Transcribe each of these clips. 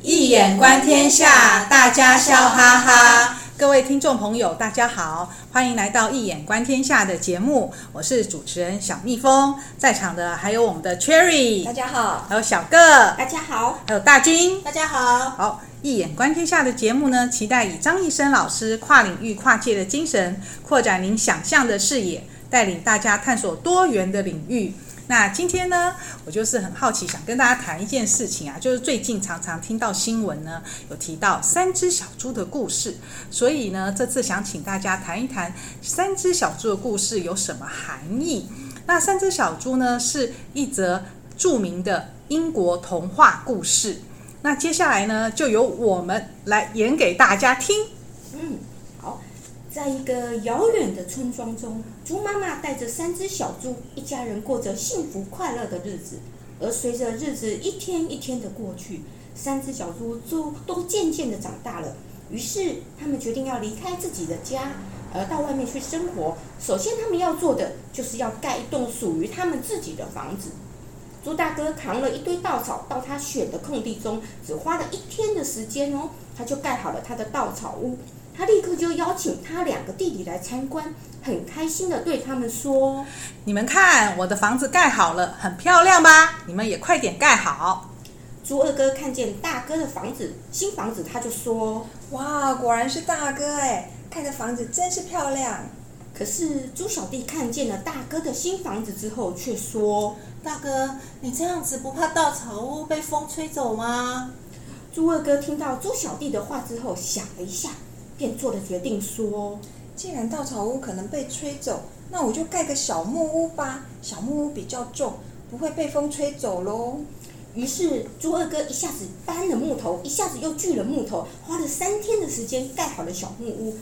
易眼观天下，大家笑哈哈。各位听众朋友，大家好，欢迎来到《一眼观天下》的节目，我是主持人小蜜蜂，在场的还有我们的 Cherry，大家好，还有小个，大家好，还有大军，大家好。好，《一眼观天下》的节目呢，期待以张医生老师跨领域、跨界的精神，扩展您想象的视野，带领大家探索多元的领域。那今天呢，我就是很好奇，想跟大家谈一件事情啊，就是最近常常听到新闻呢，有提到三只小猪的故事，所以呢，这次想请大家谈一谈三只小猪的故事有什么含义。那三只小猪呢，是一则著名的英国童话故事。那接下来呢，就由我们来演给大家听。在一个遥远的村庄中，猪妈妈带着三只小猪，一家人过着幸福快乐的日子。而随着日子一天一天的过去，三只小猪都都渐渐的长大了。于是，他们决定要离开自己的家，而到外面去生活。首先，他们要做的就是要盖一栋属于他们自己的房子。猪大哥扛了一堆稻草到他选的空地中，只花了一天的时间哦，他就盖好了他的稻草屋。他立刻就邀请他两个弟弟来参观，很开心的对他们说：“你们看，我的房子盖好了，很漂亮吧？你们也快点盖好。”猪二哥看见大哥的房子，新房子，他就说：“哇，果然是大哥哎，盖的房子真是漂亮。”可是猪小弟看见了大哥的新房子之后，却说：“大哥，你这样子不怕稻草屋被风吹走吗？”猪二哥听到猪小弟的话之后，想了一下。便做了决定，说：“既然稻草屋可能被吹走，那我就盖个小木屋吧。小木屋比较重，不会被风吹走喽。”于是猪二哥一下子搬了木头，一下子又锯了木头，花了三天的时间盖好了小木屋。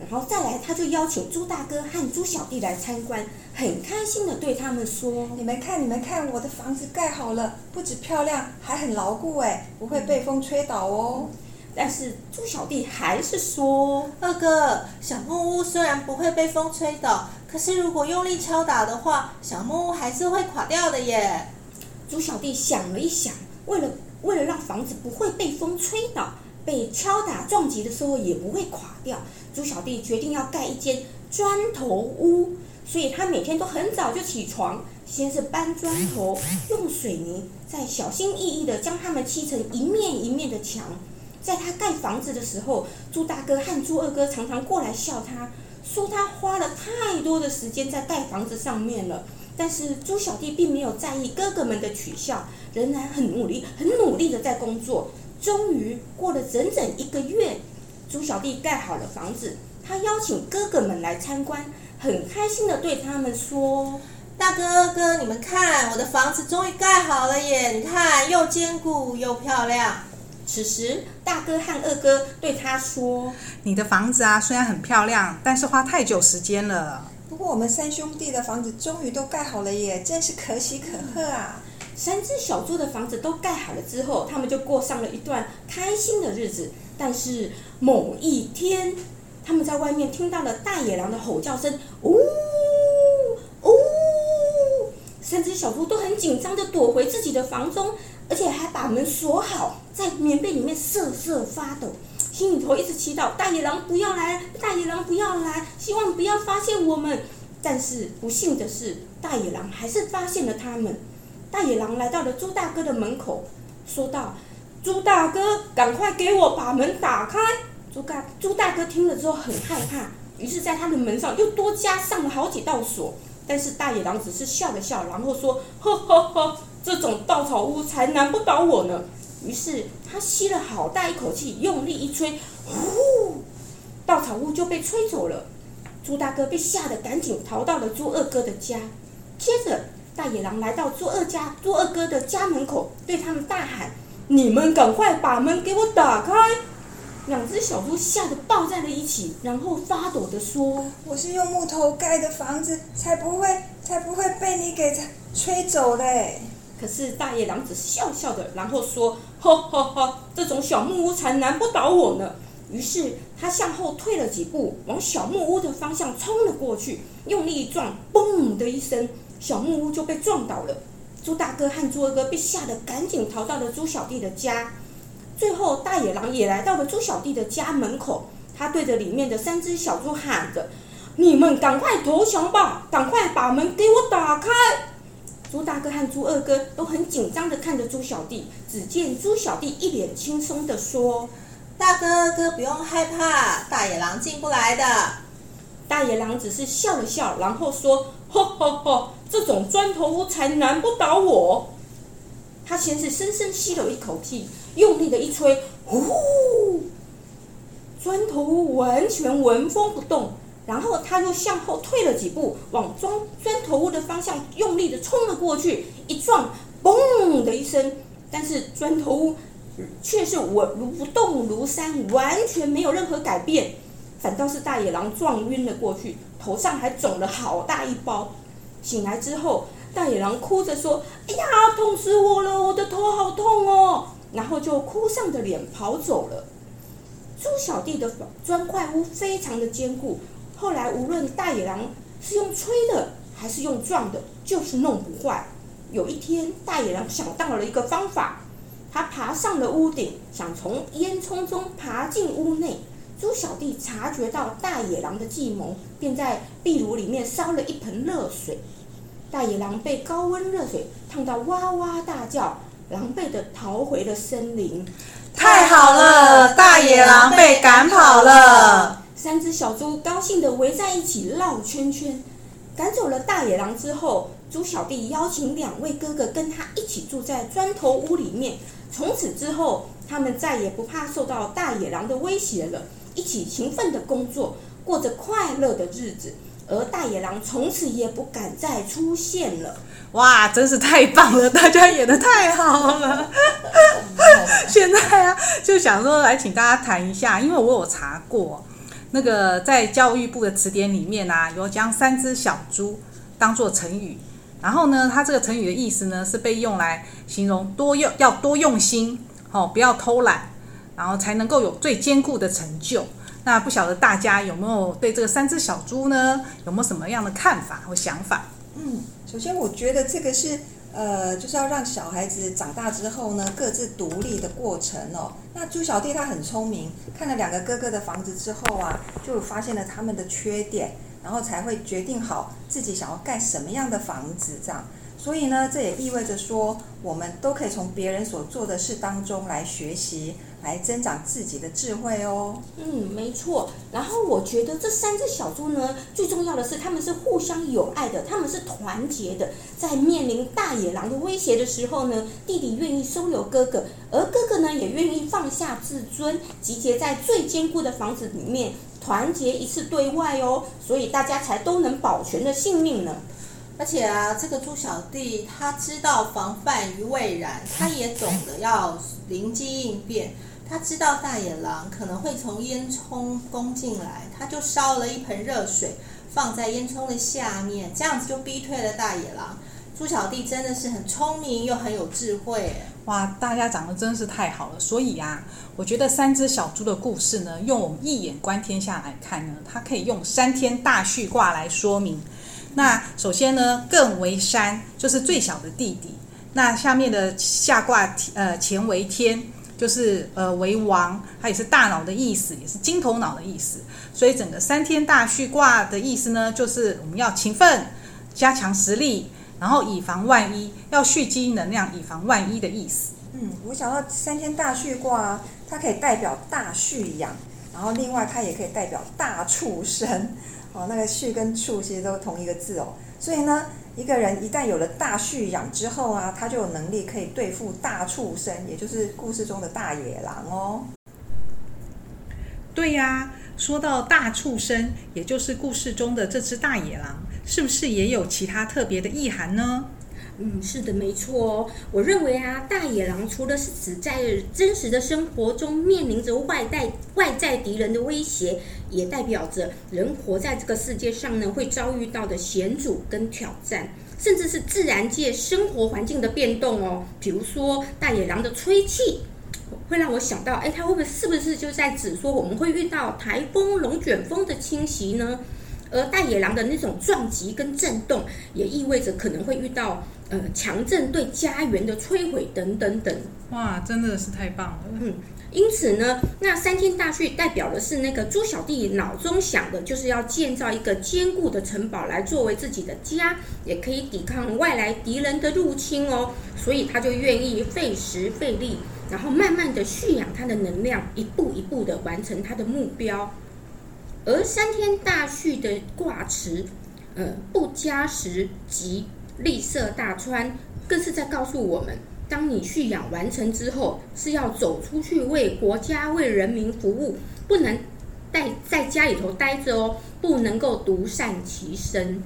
然后再来，他就邀请猪大哥和猪小弟来参观，很开心的对他们说：“你们看，你们看，我的房子盖好了，不止漂亮，还很牢固哎，不会被风吹倒哦。”但是猪小弟还是说：“二哥，小木屋虽然不会被风吹倒，可是如果用力敲打的话，小木屋还是会垮掉的耶。”猪小弟想了一想，为了为了让房子不会被风吹倒，被敲打撞击的时候也不会垮掉，猪小弟决定要盖一间砖头屋。所以他每天都很早就起床，先是搬砖头，用水泥，再小心翼翼地将它们砌成一面一面的墙。在他盖房子的时候，猪大哥和猪二哥常常过来笑他，说他花了太多的时间在盖房子上面了。但是猪小弟并没有在意哥哥们的取笑，仍然很努力、很努力的在工作。终于过了整整一个月，猪小弟盖好了房子，他邀请哥哥们来参观，很开心的对他们说：“大哥、哥，你们看，我的房子终于盖好了耶！你看，又坚固又漂亮。”此时，大哥和二哥对他说：“你的房子啊，虽然很漂亮，但是花太久时间了。不过，我们三兄弟的房子终于都盖好了耶，真是可喜可贺啊！”三只小猪的房子都盖好了之后，他们就过上了一段开心的日子。但是某一天，他们在外面听到了大野狼的吼叫声：“呜呜！”三只小猪都很紧张的躲回自己的房中。而且还把门锁好，在棉被里面瑟瑟发抖，心里头一直祈祷大野狼不要来，大野狼不要来，希望不要发现我们。但是不幸的是，大野狼还是发现了他们。大野狼来到了猪大哥的门口，说道：“猪大哥，赶快给我把门打开。”猪大猪大哥听了之后很害怕，于是在他的门上又多加上了好几道锁。但是大野狼只是笑了笑，然后说：“呵呵呵。”这种稻草屋才难不倒我呢。于是他吸了好大一口气，用力一吹，呼，稻草屋就被吹走了。猪大哥被吓得赶紧逃到了猪二哥的家。接着，大野狼来到猪二家、猪二哥的家门口，对他们大喊：“你们赶快把门给我打开！”两只小猪吓得抱在了一起，然后发抖地说：“我是用木头盖的房子，才不会，才不会被你给吹走嘞。”可是大野狼只笑笑的，然后说：“哈哈哈，这种小木屋才难不倒我呢。”于是他向后退了几步，往小木屋的方向冲了过去，用力一撞，嘣的一声，小木屋就被撞倒了。猪大哥和猪二哥被吓得赶紧逃到了猪小弟的家。最后，大野狼也来到了猪小弟的家门口，他对着里面的三只小猪喊着：“你们赶快投降吧，赶快把门给我打开！”猪大哥和猪二哥都很紧张的看着猪小弟，只见猪小弟一脸轻松的说：“大哥二哥不用害怕，大野狼进不来的。”大野狼只是笑了笑，然后说：“哈哈哈，这种砖头屋才难不倒我。”他先是深深吸了一口气。用力的一吹，呼！砖头屋完全纹风不动。然后他又向后退了几步，往砖砖头屋的方向用力的冲了过去。一撞，嘣的一声，但是砖头屋却是稳如不动如山，完全没有任何改变。反倒是大野狼撞晕了过去，头上还肿了好大一包。醒来之后，大野狼哭着说：“哎呀，痛死我了，我的头好痛哦！”然后就哭丧着脸跑走了。猪小弟的砖块屋非常的坚固，后来无论大野狼是用吹的还是用撞的，就是弄不坏。有一天，大野狼想到了一个方法，他爬上了屋顶，想从烟囱中爬进屋内。猪小弟察觉到大野狼的计谋，便在壁炉里面烧了一盆热水。大野狼被高温热水烫到哇哇大叫。狼狈地逃回了森林。太好了，大野狼被赶跑了。三只小猪高兴地围在一起绕圈圈。赶走了大野狼之后，猪小弟邀请两位哥哥跟他一起住在砖头屋里面。从此之后，他们再也不怕受到大野狼的威胁了，一起勤奋地工作，过着快乐的日子。而大野狼从此也不敢再出现了。哇，真是太棒了！大家演的太好了。现在啊，就想说来请大家谈一下，因为我有查过，那个在教育部的词典里面啊，有将三只小猪当做成语。然后呢，它这个成语的意思呢，是被用来形容多用，要多用心，哦，不要偷懒，然后才能够有最坚固的成就。那不晓得大家有没有对这个三只小猪呢，有没有什么样的看法或想法？嗯，首先我觉得这个是呃，就是要让小孩子长大之后呢，各自独立的过程哦。那猪小弟他很聪明，看了两个哥哥的房子之后啊，就发现了他们的缺点，然后才会决定好自己想要盖什么样的房子这样。所以呢，这也意味着说，我们都可以从别人所做的事当中来学习。来增长自己的智慧哦。嗯，没错。然后我觉得这三只小猪呢，最重要的是他们是互相友爱的，他们是团结的。在面临大野狼的威胁的时候呢，弟弟愿意收留哥哥，而哥哥呢也愿意放下自尊，集结在最坚固的房子里面，团结一次对外哦。所以大家才都能保全了性命呢。而且啊，这个猪小弟他知道防范于未然，他也懂得要灵机应变。他知道大野狼可能会从烟囱攻进来，他就烧了一盆热水放在烟囱的下面，这样子就逼退了大野狼。猪小弟真的是很聪明又很有智慧。哇，大家长得真是太好了。所以啊，我觉得三只小猪的故事呢，用我们一眼观天下来看呢，它可以用三天大序卦来说明。那首先呢，艮为山，就是最小的弟弟。那下面的下卦呃乾为天。就是呃为王，它也是大脑的意思，也是金头脑的意思。所以整个三天大序卦的意思呢，就是我们要勤奋，加强实力，然后以防万一，要蓄积能量，以防万一的意思。嗯，我想到三天大序卦，它可以代表大蓄养，然后另外它也可以代表大畜生。哦，那个畜跟畜其实都同一个字哦。所以呢，一个人一旦有了大畜养之后啊，他就有能力可以对付大畜生，也就是故事中的大野狼哦。对呀，说到大畜生，也就是故事中的这只大野狼，是不是也有其他特别的意涵呢？嗯，是的，没错哦。我认为啊，大野狼除了是指在真实的生活中面临着外在外在敌人的威胁，也代表着人活在这个世界上呢，会遭遇到的险阻跟挑战，甚至是自然界生活环境的变动哦。比如说大野狼的吹气，会让我想到，哎，它会不会是不是就在指说我们会遇到台风、龙卷风的侵袭呢？而大野狼的那种撞击跟震动，也意味着可能会遇到呃强震对家园的摧毁等等等。哇，真的是太棒了！嗯。因此呢，那三天大序代表的是那个猪小弟脑中想的，就是要建造一个坚固的城堡来作为自己的家，也可以抵抗外来敌人的入侵哦。所以他就愿意费时费力，然后慢慢的蓄养他的能量，一步一步的完成他的目标。而三天大畜的卦辞，呃，不加食即利涉大川，更是在告诉我们。当你蓄养完成之后，是要走出去为国家、为人民服务，不能待在家里头待着哦，不能够独善其身。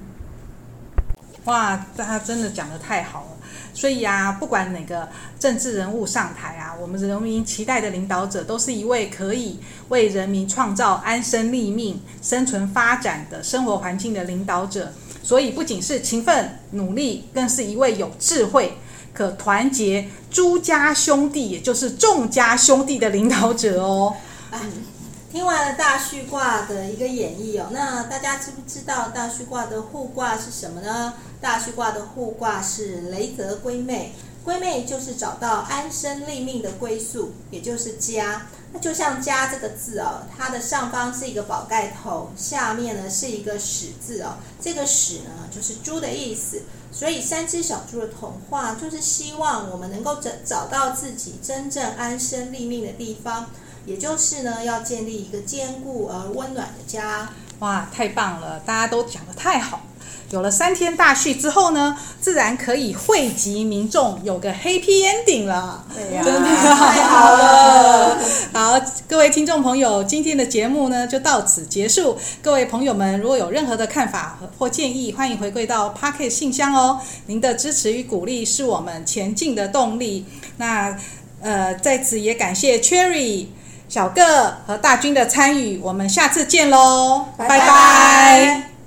哇，他真的讲得太好了。所以啊，不管哪个政治人物上台啊，我们人民期待的领导者，都是一位可以为人民创造安身立命、生存发展的生活环境的领导者。所以，不仅是勤奋努力，更是一位有智慧。可团结诸家兄弟，也就是众家兄弟的领导者哦。哎，听完了大序卦的一个演绎哦，那大家知不知道大序卦的互卦是什么呢？大叙卦的互卦是雷泽归妹，归妹就是找到安身立命的归宿，也就是家。那就像家这个字哦，它的上方是一个宝盖头，下面呢是一个始字哦。这个始呢就是猪的意思，所以三只小猪的童话就是希望我们能够找找到自己真正安身立命的地方，也就是呢要建立一个坚固而温暖的家。哇，太棒了！大家都讲得太好。有了三天大序之后呢，自然可以惠及民众，有个 happy ending 了。对呀、啊，真的太好了。好，各位听众朋友，今天的节目呢就到此结束。各位朋友们，如果有任何的看法或建议，欢迎回馈到 Podcast 信箱哦。您的支持与鼓励是我们前进的动力。那呃，在此也感谢 Cherry、小个和大军的参与。我们下次见喽，拜拜。拜拜。